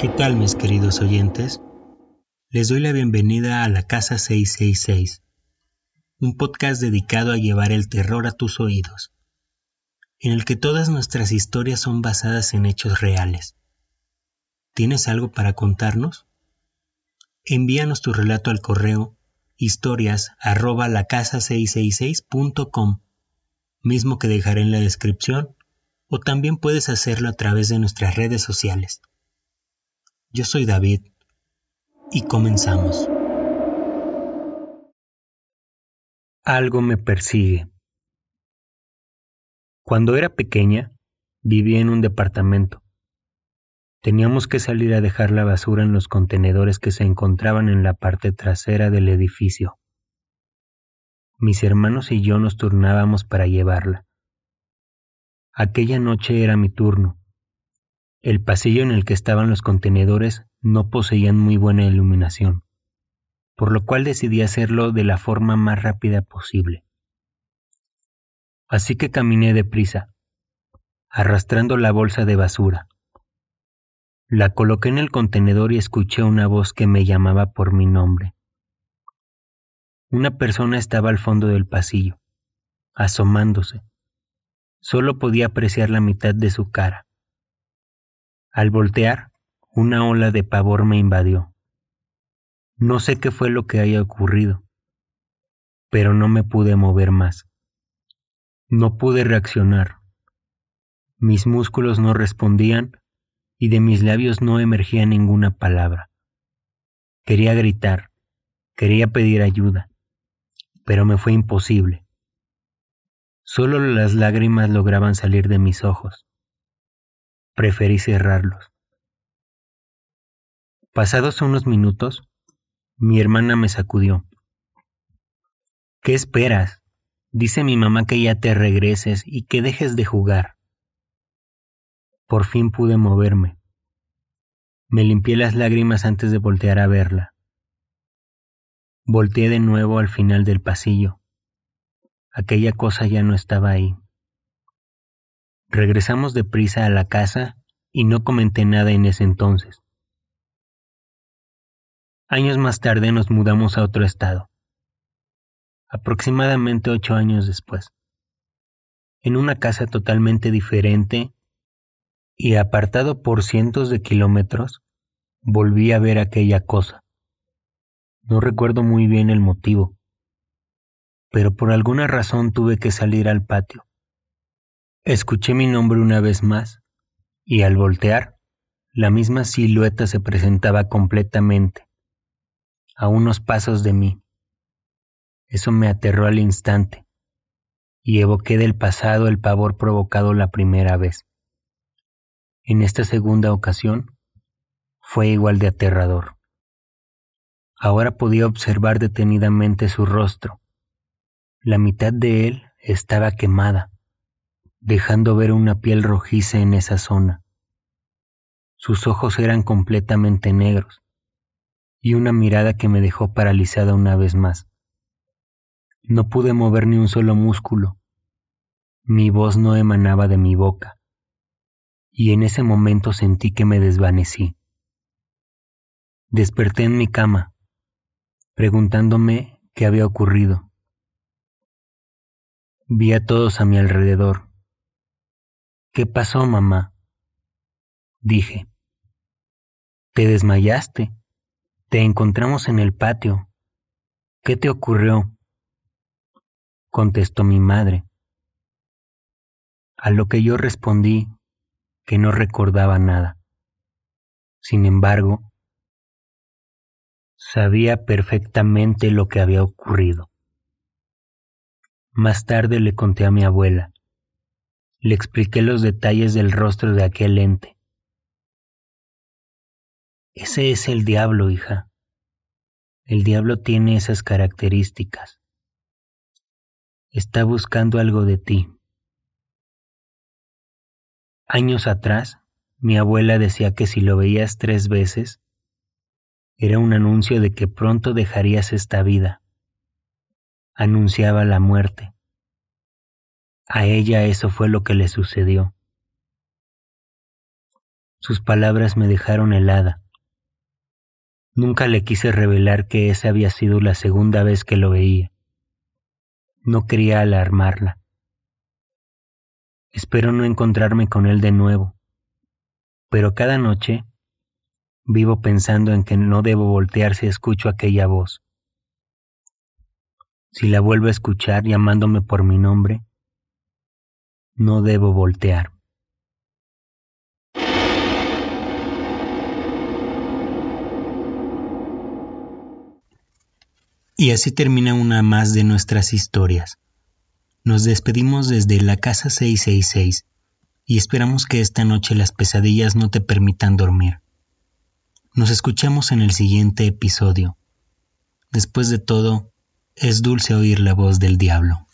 ¿Qué tal mis queridos oyentes? Les doy la bienvenida a la Casa 666, un podcast dedicado a llevar el terror a tus oídos, en el que todas nuestras historias son basadas en hechos reales. ¿Tienes algo para contarnos? Envíanos tu relato al correo historias arroba la casa 666.com, mismo que dejaré en la descripción, o también puedes hacerlo a través de nuestras redes sociales. Yo soy David y comenzamos. Algo me persigue. Cuando era pequeña, vivía en un departamento. Teníamos que salir a dejar la basura en los contenedores que se encontraban en la parte trasera del edificio. Mis hermanos y yo nos turnábamos para llevarla. Aquella noche era mi turno. El pasillo en el que estaban los contenedores no poseían muy buena iluminación, por lo cual decidí hacerlo de la forma más rápida posible. Así que caminé deprisa, arrastrando la bolsa de basura. La coloqué en el contenedor y escuché una voz que me llamaba por mi nombre. Una persona estaba al fondo del pasillo, asomándose. Solo podía apreciar la mitad de su cara. Al voltear, una ola de pavor me invadió. No sé qué fue lo que haya ocurrido, pero no me pude mover más. No pude reaccionar. Mis músculos no respondían y de mis labios no emergía ninguna palabra. Quería gritar, quería pedir ayuda, pero me fue imposible. Solo las lágrimas lograban salir de mis ojos. Preferí cerrarlos. Pasados unos minutos, mi hermana me sacudió. ¿Qué esperas? Dice mi mamá que ya te regreses y que dejes de jugar. Por fin pude moverme. Me limpié las lágrimas antes de voltear a verla. Volteé de nuevo al final del pasillo. Aquella cosa ya no estaba ahí. Regresamos deprisa a la casa y no comenté nada en ese entonces. Años más tarde nos mudamos a otro estado, aproximadamente ocho años después, en una casa totalmente diferente y apartado por cientos de kilómetros, volví a ver aquella cosa. No recuerdo muy bien el motivo, pero por alguna razón tuve que salir al patio. Escuché mi nombre una vez más, y al voltear, la misma silueta se presentaba completamente, a unos pasos de mí. Eso me aterró al instante, y evoqué del pasado el pavor provocado la primera vez. En esta segunda ocasión fue igual de aterrador. Ahora podía observar detenidamente su rostro. La mitad de él estaba quemada, dejando ver una piel rojiza en esa zona. Sus ojos eran completamente negros y una mirada que me dejó paralizada una vez más. No pude mover ni un solo músculo. Mi voz no emanaba de mi boca y en ese momento sentí que me desvanecí. Desperté en mi cama, preguntándome qué había ocurrido. Vi a todos a mi alrededor. ¿Qué pasó, mamá? Dije. Te desmayaste. Te encontramos en el patio. ¿Qué te ocurrió? contestó mi madre. A lo que yo respondí que no recordaba nada. Sin embargo, sabía perfectamente lo que había ocurrido. Más tarde le conté a mi abuela. Le expliqué los detalles del rostro de aquel ente. Ese es el diablo, hija. El diablo tiene esas características. Está buscando algo de ti. Años atrás, mi abuela decía que si lo veías tres veces, era un anuncio de que pronto dejarías esta vida. Anunciaba la muerte. A ella eso fue lo que le sucedió. Sus palabras me dejaron helada. Nunca le quise revelar que esa había sido la segunda vez que lo veía. No quería alarmarla. Espero no encontrarme con él de nuevo, pero cada noche vivo pensando en que no debo voltear si escucho aquella voz. Si la vuelvo a escuchar llamándome por mi nombre, no debo voltear. Y así termina una más de nuestras historias. Nos despedimos desde la casa 666 y esperamos que esta noche las pesadillas no te permitan dormir. Nos escuchamos en el siguiente episodio. Después de todo, es dulce oír la voz del diablo.